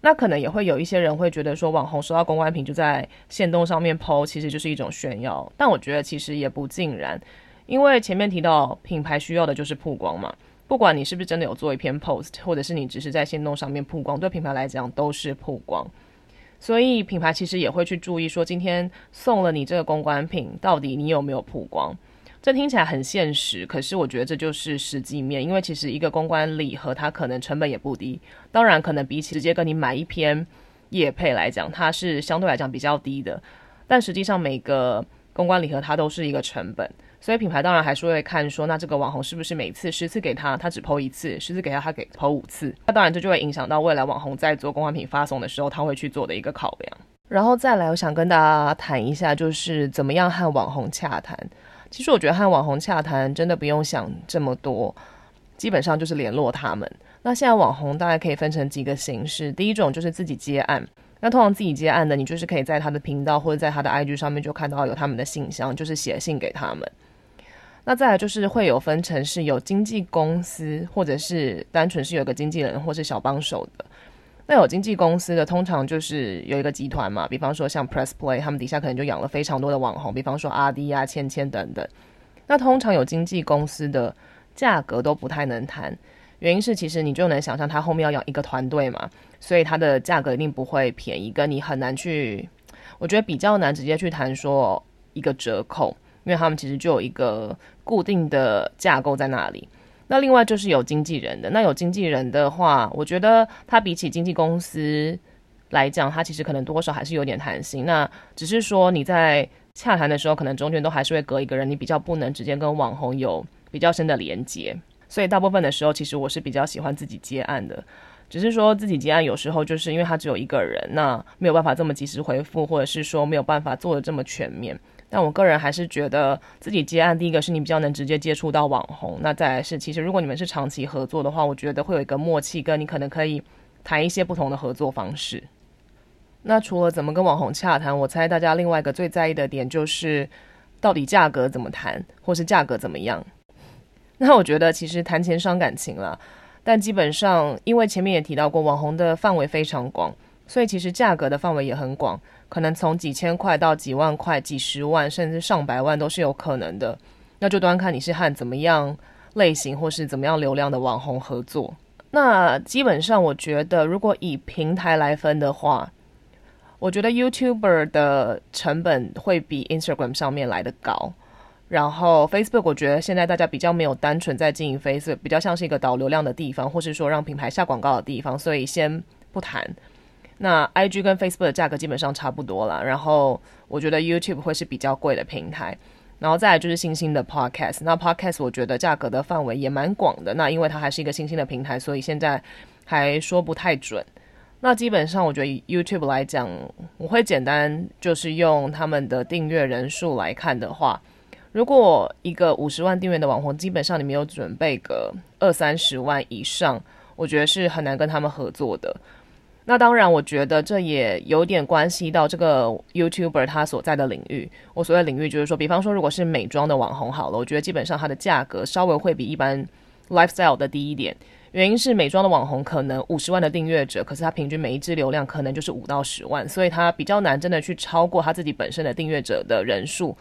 那可能也会有一些人会觉得说，网红收到公关品就在限动上面 po，其实就是一种炫耀。但我觉得其实也不尽然，因为前面提到品牌需要的就是曝光嘛。不管你是不是真的有做一篇 post，或者是你只是在限动上面曝光，对品牌来讲都是曝光。所以品牌其实也会去注意说，今天送了你这个公关品，到底你有没有曝光？这听起来很现实，可是我觉得这就是实际面，因为其实一个公关礼盒它可能成本也不低，当然可能比起直接跟你买一篇业配来讲，它是相对来讲比较低的，但实际上每个公关礼盒它都是一个成本，所以品牌当然还是会看说，那这个网红是不是每次十次给他，他只抛一次；十次给他，他给抛五次，那当然这就会影响到未来网红在做公关品发送的时候，他会去做的一个考量。然后再来，我想跟大家谈一下，就是怎么样和网红洽谈。其实我觉得和网红洽谈真的不用想这么多，基本上就是联络他们。那现在网红大概可以分成几个形式，第一种就是自己接案。那通常自己接案的，你就是可以在他的频道或者在他的 IG 上面就看到有他们的信箱，就是写信给他们。那再来就是会有分成是有经纪公司，或者是单纯是有个经纪人或是小帮手的。那有经纪公司的，通常就是有一个集团嘛，比方说像 Press Play，他们底下可能就养了非常多的网红，比方说阿迪啊、芊芊等等。那通常有经纪公司的价格都不太能谈，原因是其实你就能想象他后面要养一个团队嘛，所以它的价格一定不会便宜，跟你很难去，我觉得比较难直接去谈说一个折扣，因为他们其实就有一个固定的架构在那里。那另外就是有经纪人的，那有经纪人的话，我觉得他比起经纪公司来讲，他其实可能多少还是有点弹性。那只是说你在洽谈的时候，可能中间都还是会隔一个人，你比较不能直接跟网红有比较深的连接。所以大部分的时候，其实我是比较喜欢自己接案的。只是说自己接案有时候就是因为他只有一个人，那没有办法这么及时回复，或者是说没有办法做的这么全面。但我个人还是觉得自己接案，第一个是你比较能直接接触到网红，那再来是其实如果你们是长期合作的话，我觉得会有一个默契，跟你可能可以谈一些不同的合作方式。那除了怎么跟网红洽谈，我猜大家另外一个最在意的点就是到底价格怎么谈，或是价格怎么样。那我觉得其实谈钱伤感情了，但基本上因为前面也提到过，网红的范围非常广，所以其实价格的范围也很广。可能从几千块到几万块、几十万，甚至上百万都是有可能的。那就端看你是和怎么样类型或是怎么样流量的网红合作。那基本上，我觉得如果以平台来分的话，我觉得 YouTuber 的成本会比 Instagram 上面来的高。然后 Facebook，我觉得现在大家比较没有单纯在经营 Facebook，比较像是一个导流量的地方，或是说让品牌下广告的地方，所以先不谈。那 IG 跟 Facebook 的价格基本上差不多了，然后我觉得 YouTube 会是比较贵的平台，然后再来就是新兴的 Podcast。那 Podcast 我觉得价格的范围也蛮广的，那因为它还是一个新兴的平台，所以现在还说不太准。那基本上我觉得 YouTube 来讲，我会简单就是用他们的订阅人数来看的话，如果一个五十万订阅的网红，基本上你没有准备个二三十万以上，我觉得是很难跟他们合作的。那当然，我觉得这也有点关系到这个 YouTuber 他所在的领域。我所谓领域就是说，比方说，如果是美妆的网红好了，我觉得基本上它的价格稍微会比一般 lifestyle 的低一点。原因是美妆的网红可能五十万的订阅者，可是他平均每一支流量可能就是五到十万，所以他比较难真的去超过他自己本身的订阅者的人数，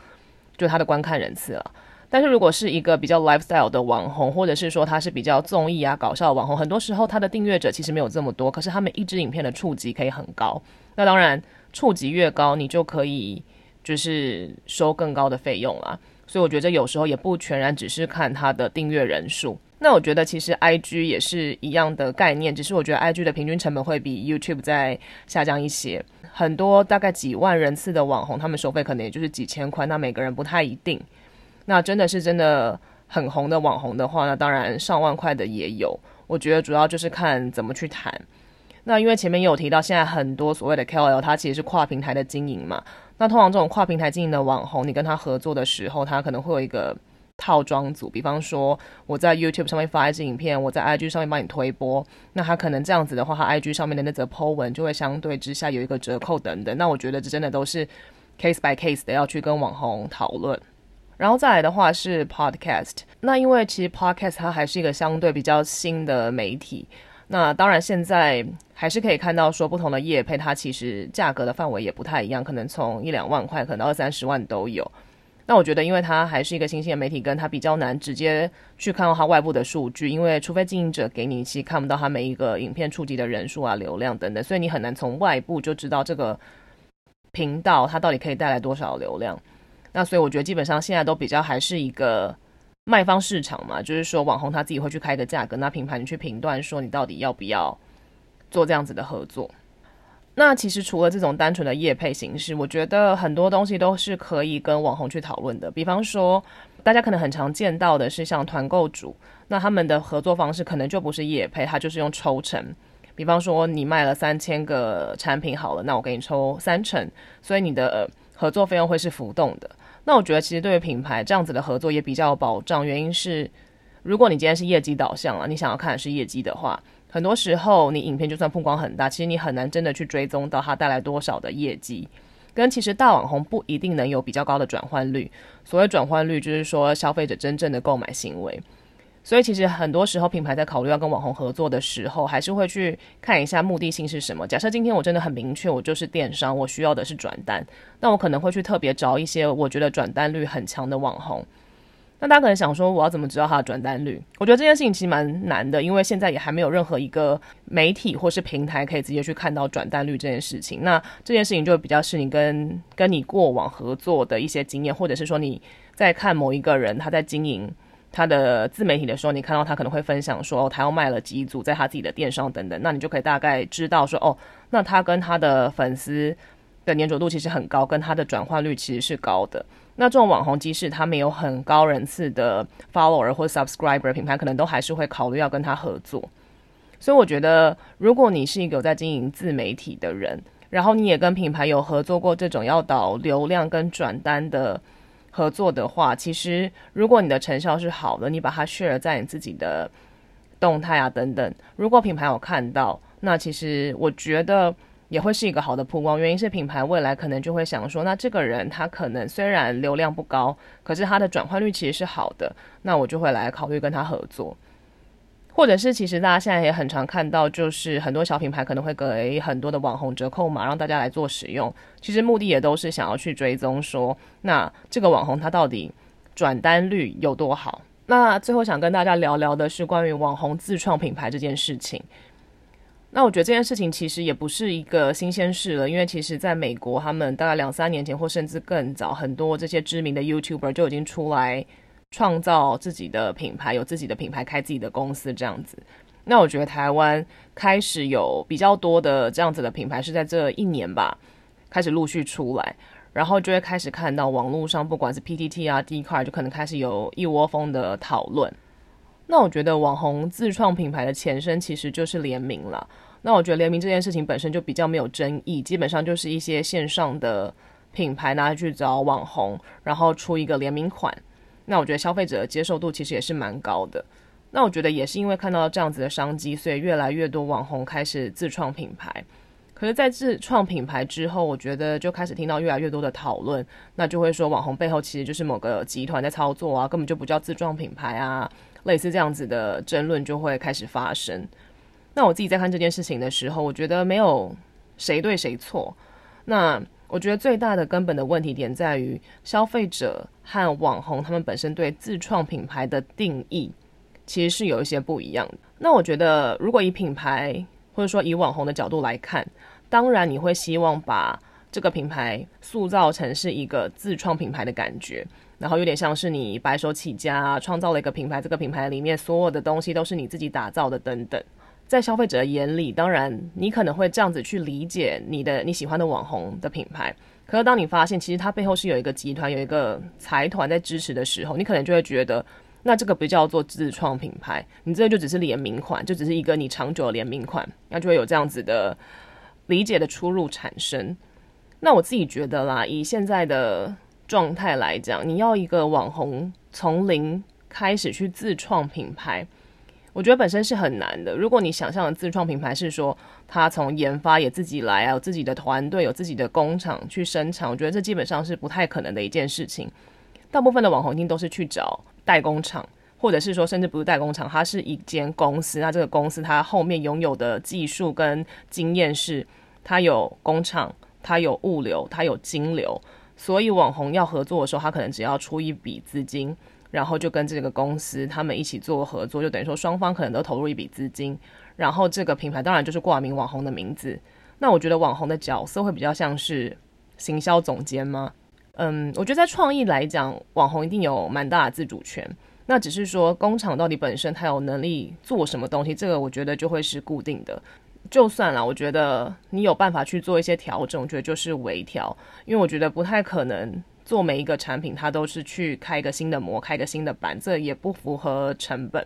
就他的观看人次了。但是如果是一个比较 lifestyle 的网红，或者是说他是比较综艺啊搞笑的网红，很多时候他的订阅者其实没有这么多，可是他们一支影片的触及可以很高。那当然触及越高，你就可以就是收更高的费用啦。所以我觉得有时候也不全然只是看他的订阅人数。那我觉得其实 IG 也是一样的概念，只是我觉得 IG 的平均成本会比 YouTube 再下降一些。很多大概几万人次的网红，他们收费可能也就是几千块，那每个人不太一定。那真的是真的很红的网红的话，那当然上万块的也有。我觉得主要就是看怎么去谈。那因为前面也有提到，现在很多所谓的 KOL，它其实是跨平台的经营嘛。那通常这种跨平台经营的网红，你跟他合作的时候，他可能会有一个套装组，比方说我在 YouTube 上面发一支影片，我在 IG 上面帮你推播，那他可能这样子的话，他 IG 上面的那则 po 文就会相对之下有一个折扣等等。那我觉得这真的都是 case by case 的要去跟网红讨论。然后再来的话是 Podcast，那因为其实 Podcast 它还是一个相对比较新的媒体，那当然现在还是可以看到说不同的业配，它其实价格的范围也不太一样，可能从一两万块，可能二三十万都有。那我觉得，因为它还是一个新兴的媒体，跟它比较难直接去看到它外部的数据，因为除非经营者给你，其实看不到它每一个影片触及的人数啊、流量等等，所以你很难从外部就知道这个频道它到底可以带来多少流量。那所以我觉得，基本上现在都比较还是一个卖方市场嘛，就是说网红他自己会去开个价格，那品牌你去评断说你到底要不要做这样子的合作。那其实除了这种单纯的业配形式，我觉得很多东西都是可以跟网红去讨论的。比方说，大家可能很常见到的是像团购主，那他们的合作方式可能就不是业配，他就是用抽成。比方说，你卖了三千个产品好了，那我给你抽三成，所以你的合作费用会是浮动的。那我觉得其实对于品牌这样子的合作也比较有保障，原因是如果你今天是业绩导向了，你想要看的是业绩的话。很多时候，你影片就算曝光很大，其实你很难真的去追踪到它带来多少的业绩。跟其实大网红不一定能有比较高的转换率。所谓转换率，就是说消费者真正的购买行为。所以其实很多时候，品牌在考虑要跟网红合作的时候，还是会去看一下目的性是什么。假设今天我真的很明确，我就是电商，我需要的是转单，那我可能会去特别找一些我觉得转单率很强的网红。那大家可能想说，我要怎么知道它的转单率？我觉得这件事情其实蛮难的，因为现在也还没有任何一个媒体或是平台可以直接去看到转单率这件事情。那这件事情就比较是你跟跟你过往合作的一些经验，或者是说你在看某一个人他在经营他的自媒体的时候，你看到他可能会分享说，哦，他要卖了几组在他自己的电商等等，那你就可以大概知道说，哦，那他跟他的粉丝的粘着度其实很高，跟他的转换率其实是高的。那这种网红，即使他没有很高人次的 follower 或 subscriber，品牌可能都还是会考虑要跟他合作。所以我觉得，如果你是一个有在经营自媒体的人，然后你也跟品牌有合作过这种要导流量跟转单的合作的话，其实如果你的成效是好的，你把它 share 在你自己的动态啊等等，如果品牌有看到，那其实我觉得。也会是一个好的曝光，原因是品牌未来可能就会想说，那这个人他可能虽然流量不高，可是他的转换率其实是好的，那我就会来考虑跟他合作。或者是其实大家现在也很常看到，就是很多小品牌可能会给很多的网红折扣码，让大家来做使用。其实目的也都是想要去追踪说，那这个网红他到底转单率有多好。那最后想跟大家聊聊的是关于网红自创品牌这件事情。那我觉得这件事情其实也不是一个新鲜事了，因为其实在美国，他们大概两三年前或甚至更早，很多这些知名的 YouTuber 就已经出来创造自己的品牌，有自己的品牌，开自己的公司这样子。那我觉得台湾开始有比较多的这样子的品牌是在这一年吧，开始陆续出来，然后就会开始看到网络上不管是 PTT 啊、d c a r 就可能开始有一窝蜂的讨论。那我觉得网红自创品牌的前身其实就是联名了。那我觉得联名这件事情本身就比较没有争议，基本上就是一些线上的品牌拿去找网红，然后出一个联名款。那我觉得消费者的接受度其实也是蛮高的。那我觉得也是因为看到这样子的商机，所以越来越多网红开始自创品牌。可是，在自创品牌之后，我觉得就开始听到越来越多的讨论，那就会说网红背后其实就是某个集团在操作啊，根本就不叫自创品牌啊。类似这样子的争论就会开始发生。那我自己在看这件事情的时候，我觉得没有谁对谁错。那我觉得最大的根本的问题点在于消费者和网红他们本身对自创品牌的定义其实是有一些不一样的。那我觉得如果以品牌或者说以网红的角度来看，当然你会希望把这个品牌塑造成是一个自创品牌的感觉。然后有点像是你白手起家，创造了一个品牌，这个品牌里面所有的东西都是你自己打造的等等。在消费者眼里，当然你可能会这样子去理解你的你喜欢的网红的品牌。可是当你发现其实它背后是有一个集团、有一个财团在支持的时候，你可能就会觉得，那这个不叫做自创品牌，你这个就只是联名款，就只是一个你长久的联名款，那就会有这样子的理解的出入产生。那我自己觉得啦，以现在的。状态来讲，你要一个网红从零开始去自创品牌，我觉得本身是很难的。如果你想象的自创品牌是说他从研发也自己来啊，有自己的团队，有自己的工厂去生产，我觉得这基本上是不太可能的一件事情。大部分的网红一定都是去找代工厂，或者是说甚至不是代工厂，它是一间公司。那这个公司它后面拥有的技术跟经验是，它有工厂，它有物流，它有金流。所以网红要合作的时候，他可能只要出一笔资金，然后就跟这个公司他们一起做合作，就等于说双方可能都投入一笔资金，然后这个品牌当然就是挂名网红的名字。那我觉得网红的角色会比较像是行销总监吗？嗯，我觉得在创意来讲，网红一定有蛮大的自主权。那只是说工厂到底本身它有能力做什么东西，这个我觉得就会是固定的。就算了，我觉得你有办法去做一些调整，我觉得就是微调。因为我觉得不太可能做每一个产品，它都是去开一个新的模，开一个新的版，这也不符合成本。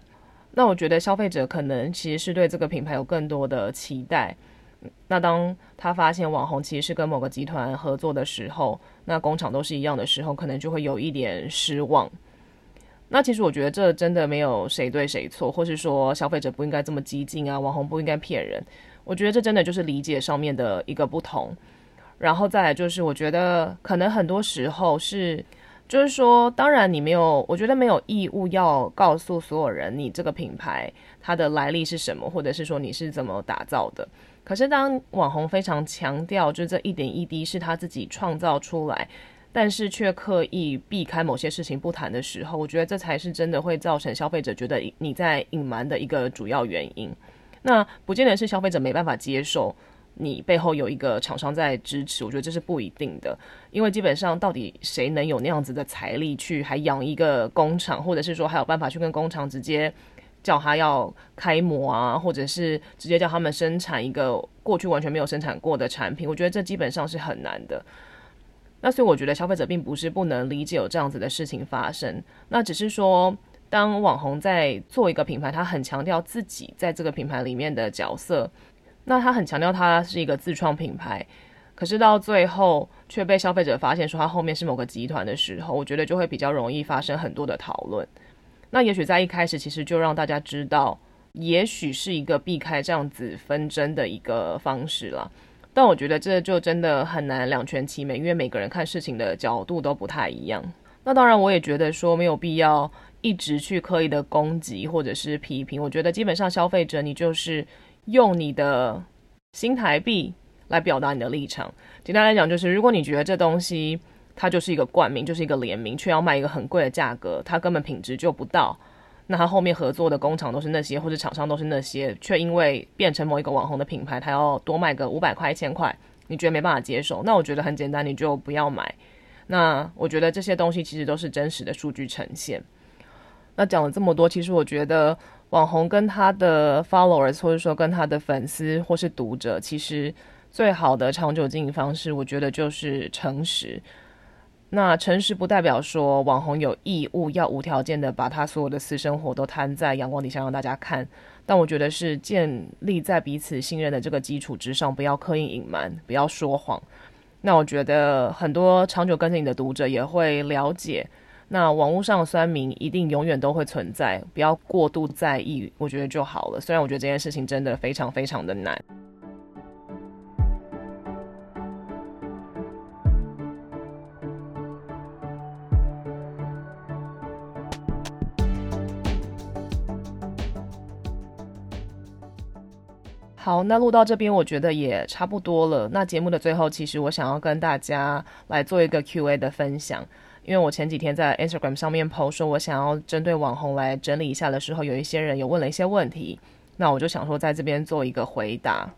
那我觉得消费者可能其实是对这个品牌有更多的期待。那当他发现网红其实是跟某个集团合作的时候，那工厂都是一样的时候，可能就会有一点失望。那其实我觉得这真的没有谁对谁错，或是说消费者不应该这么激进啊，网红不应该骗人。我觉得这真的就是理解上面的一个不同。然后再来就是，我觉得可能很多时候是，就是说，当然你没有，我觉得没有义务要告诉所有人你这个品牌它的来历是什么，或者是说你是怎么打造的。可是，当网红非常强调，就这一点一滴是他自己创造出来，但是却刻意避开某些事情不谈的时候，我觉得这才是真的会造成消费者觉得你在隐瞒的一个主要原因。那不见得是消费者没办法接受你背后有一个厂商在支持，我觉得这是不一定的，因为基本上到底谁能有那样子的财力去还养一个工厂，或者是说还有办法去跟工厂直接。叫他要开模啊，或者是直接叫他们生产一个过去完全没有生产过的产品，我觉得这基本上是很难的。那所以我觉得消费者并不是不能理解有这样子的事情发生，那只是说，当网红在做一个品牌，他很强调自己在这个品牌里面的角色，那他很强调他是一个自创品牌，可是到最后却被消费者发现说他后面是某个集团的时候，我觉得就会比较容易发生很多的讨论。那也许在一开始，其实就让大家知道，也许是一个避开这样子纷争的一个方式了。但我觉得这就真的很难两全其美，因为每个人看事情的角度都不太一样。那当然，我也觉得说没有必要一直去刻意的攻击或者是批评。我觉得基本上消费者，你就是用你的新台币来表达你的立场。简单来讲，就是如果你觉得这东西，它就是一个冠名，就是一个联名，却要卖一个很贵的价格，它根本品质就不到。那它后面合作的工厂都是那些，或者厂商都是那些，却因为变成某一个网红的品牌，它要多卖个五百块、一千块，你觉得没办法接受？那我觉得很简单，你就不要买。那我觉得这些东西其实都是真实的数据呈现。那讲了这么多，其实我觉得网红跟他的 followers，或者说跟他的粉丝或是读者，其实最好的长久经营方式，我觉得就是诚实。那诚实不代表说网红有义务要无条件的把他所有的私生活都摊在阳光底下让大家看，但我觉得是建立在彼此信任的这个基础之上，不要刻意隐瞒，不要说谎。那我觉得很多长久跟着你的读者也会了解，那网络上的酸民一定永远都会存在，不要过度在意，我觉得就好了。虽然我觉得这件事情真的非常非常的难。好，那录到这边，我觉得也差不多了。那节目的最后，其实我想要跟大家来做一个 Q&A 的分享，因为我前几天在 Instagram 上面 po 说，我想要针对网红来整理一下的时候，有一些人有问了一些问题，那我就想说在这边做一个回答。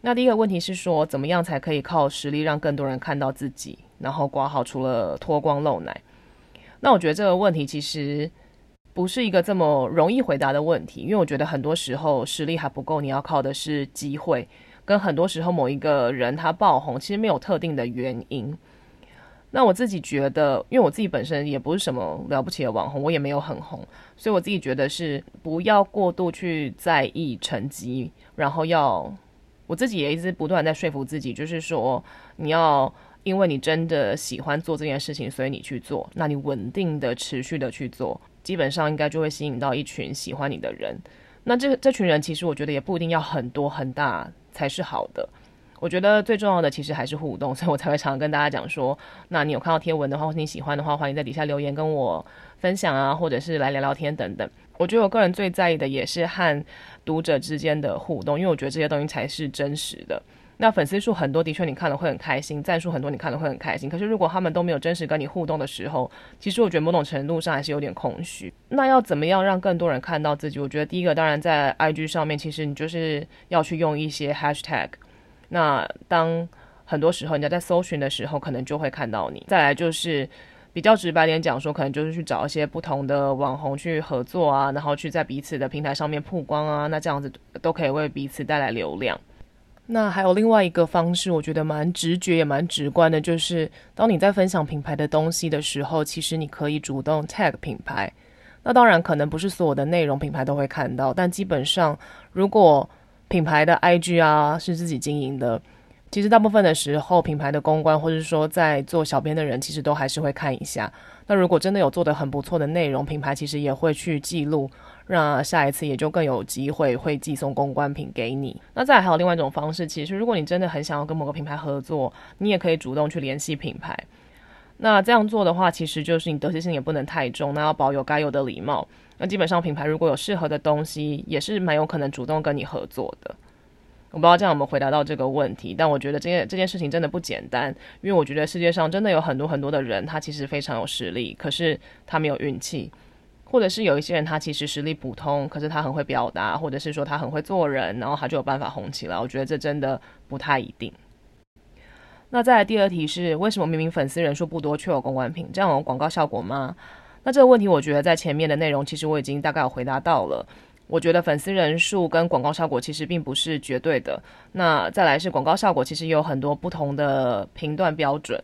那第一个问题是说，怎么样才可以靠实力让更多人看到自己，然后刮号除了脱光露奶？那我觉得这个问题其实。不是一个这么容易回答的问题，因为我觉得很多时候实力还不够，你要靠的是机会，跟很多时候某一个人他爆红，其实没有特定的原因。那我自己觉得，因为我自己本身也不是什么了不起的网红，我也没有很红，所以我自己觉得是不要过度去在意成绩，然后要我自己也一直不断在说服自己，就是说你要。因为你真的喜欢做这件事情，所以你去做，那你稳定的、持续的去做，基本上应该就会吸引到一群喜欢你的人。那这这群人其实我觉得也不一定要很多很大才是好的。我觉得最重要的其实还是互动，所以我才会常常跟大家讲说，那你有看到贴文的话，或者你喜欢的话，欢迎在底下留言跟我分享啊，或者是来聊聊天等等。我觉得我个人最在意的也是和读者之间的互动，因为我觉得这些东西才是真实的。那粉丝数很多，的确你看了会很开心；赞数很多，你看了会很开心。可是如果他们都没有真实跟你互动的时候，其实我觉得某种程度上还是有点空虚。那要怎么样让更多人看到自己？我觉得第一个当然在 IG 上面，其实你就是要去用一些 Hashtag。那当很多时候人家在搜寻的时候，可能就会看到你。再来就是比较直白点讲说，可能就是去找一些不同的网红去合作啊，然后去在彼此的平台上面曝光啊，那这样子都可以为彼此带来流量。那还有另外一个方式，我觉得蛮直觉也蛮直观的，就是当你在分享品牌的东西的时候，其实你可以主动 tag 品牌。那当然可能不是所有的内容品牌都会看到，但基本上如果品牌的 IG 啊是自己经营的，其实大部分的时候品牌的公关或者说在做小编的人，其实都还是会看一下。那如果真的有做的很不错的内容，品牌其实也会去记录。让下一次也就更有机会会寄送公关品给你。那再还有另外一种方式，其实如果你真的很想要跟某个品牌合作，你也可以主动去联系品牌。那这样做的话，其实就是你得失心也不能太重，那要保有该有的礼貌。那基本上品牌如果有适合的东西，也是蛮有可能主动跟你合作的。我不知道这样有没有回答到这个问题，但我觉得这件这件事情真的不简单，因为我觉得世界上真的有很多很多的人，他其实非常有实力，可是他没有运气。或者是有一些人，他其实实力普通，可是他很会表达，或者是说他很会做人，然后他就有办法红起来。我觉得这真的不太一定。那再来第二题是，为什么明明粉丝人数不多却有公关品？这样有广告效果吗？那这个问题，我觉得在前面的内容其实我已经大概有回答到了。我觉得粉丝人数跟广告效果其实并不是绝对的。那再来是广告效果，其实也有很多不同的评断标准。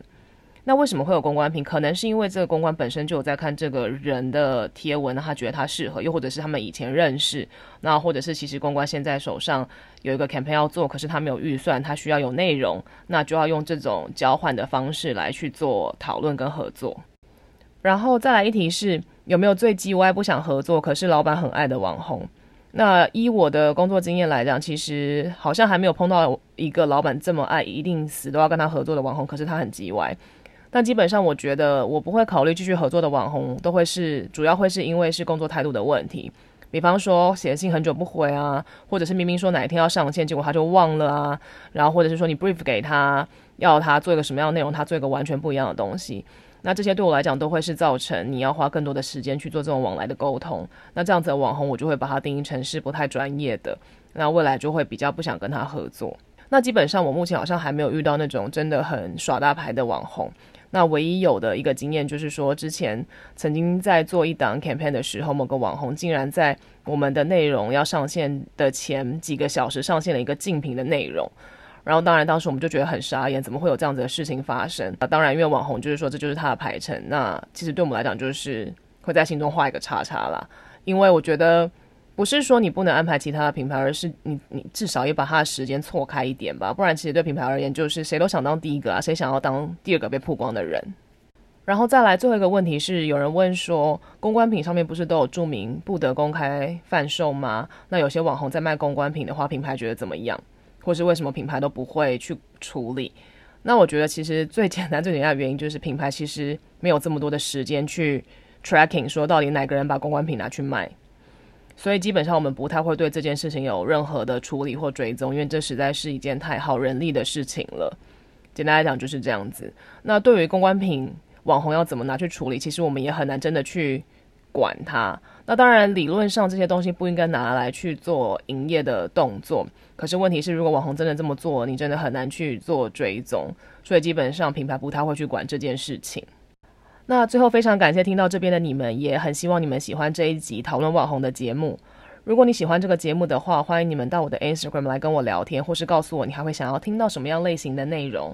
那为什么会有公关评？可能是因为这个公关本身就有在看这个人的贴文，他觉得他适合，又或者是他们以前认识，那或者是其实公关现在手上有一个 campaign 要做，可是他没有预算，他需要有内容，那就要用这种交换的方式来去做讨论跟合作。然后再来一题是有没有最叽歪不想合作，可是老板很爱的网红？那依我的工作经验来讲，其实好像还没有碰到一个老板这么爱，一定死都要跟他合作的网红，可是他很叽歪。但基本上，我觉得我不会考虑继续合作的网红，都会是主要会是因为是工作态度的问题。比方说写信很久不回啊，或者是明明说哪一天要上线，结果他就忘了啊。然后或者是说你 brief 给他，要他做一个什么样的内容，他做一个完全不一样的东西。那这些对我来讲都会是造成你要花更多的时间去做这种往来的沟通。那这样子的网红，我就会把它定义成是不太专业的。那未来就会比较不想跟他合作。那基本上我目前好像还没有遇到那种真的很耍大牌的网红。那唯一有的一个经验就是说，之前曾经在做一档 campaign 的时候，某个网红竟然在我们的内容要上线的前几个小时上线了一个竞品的内容，然后当然当时我们就觉得很傻眼，怎么会有这样子的事情发生？那当然，因为网红就是说这就是他的排程，那其实对我们来讲就是会在心中画一个叉叉啦，因为我觉得。不是说你不能安排其他的品牌，而是你你至少也把他的时间错开一点吧，不然其实对品牌而言，就是谁都想当第一个啊，谁想要当第二个被曝光的人。然后再来最后一个问题是，有人问说，公关品上面不是都有注明不得公开贩售吗？那有些网红在卖公关品的话，品牌觉得怎么样？或是为什么品牌都不会去处理？那我觉得其实最简单最简单的原因就是品牌其实没有这么多的时间去 tracking，说到底哪个人把公关品拿去卖。所以基本上我们不太会对这件事情有任何的处理或追踪，因为这实在是一件太耗人力的事情了。简单来讲就是这样子。那对于公关品网红要怎么拿去处理，其实我们也很难真的去管它。那当然理论上这些东西不应该拿来去做营业的动作，可是问题是如果网红真的这么做，你真的很难去做追踪。所以基本上品牌不太会去管这件事情。那最后非常感谢听到这边的你们，也很希望你们喜欢这一集讨论网红的节目。如果你喜欢这个节目的话，欢迎你们到我的 Instagram 来跟我聊天，或是告诉我你还会想要听到什么样类型的内容。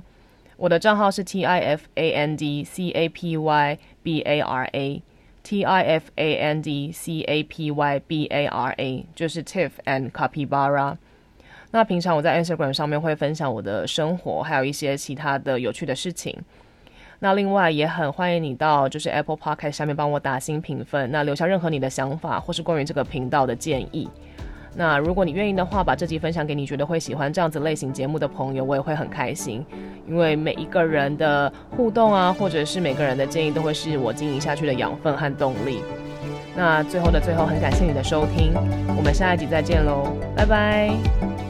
我的账号是 T I F A N D C A P Y B A R A T I F A N D C A P Y B A R A，就是 Tiff and Capybara。那平常我在 Instagram 上面会分享我的生活，还有一些其他的有趣的事情。那另外也很欢迎你到就是 Apple Podcast 下面帮我打新评分，那留下任何你的想法或是关于这个频道的建议。那如果你愿意的话，把这集分享给你觉得会喜欢这样子类型节目的朋友，我也会很开心。因为每一个人的互动啊，或者是每个人的建议，都会是我经营下去的养分和动力。那最后的最后，很感谢你的收听，我们下一集再见喽，拜拜。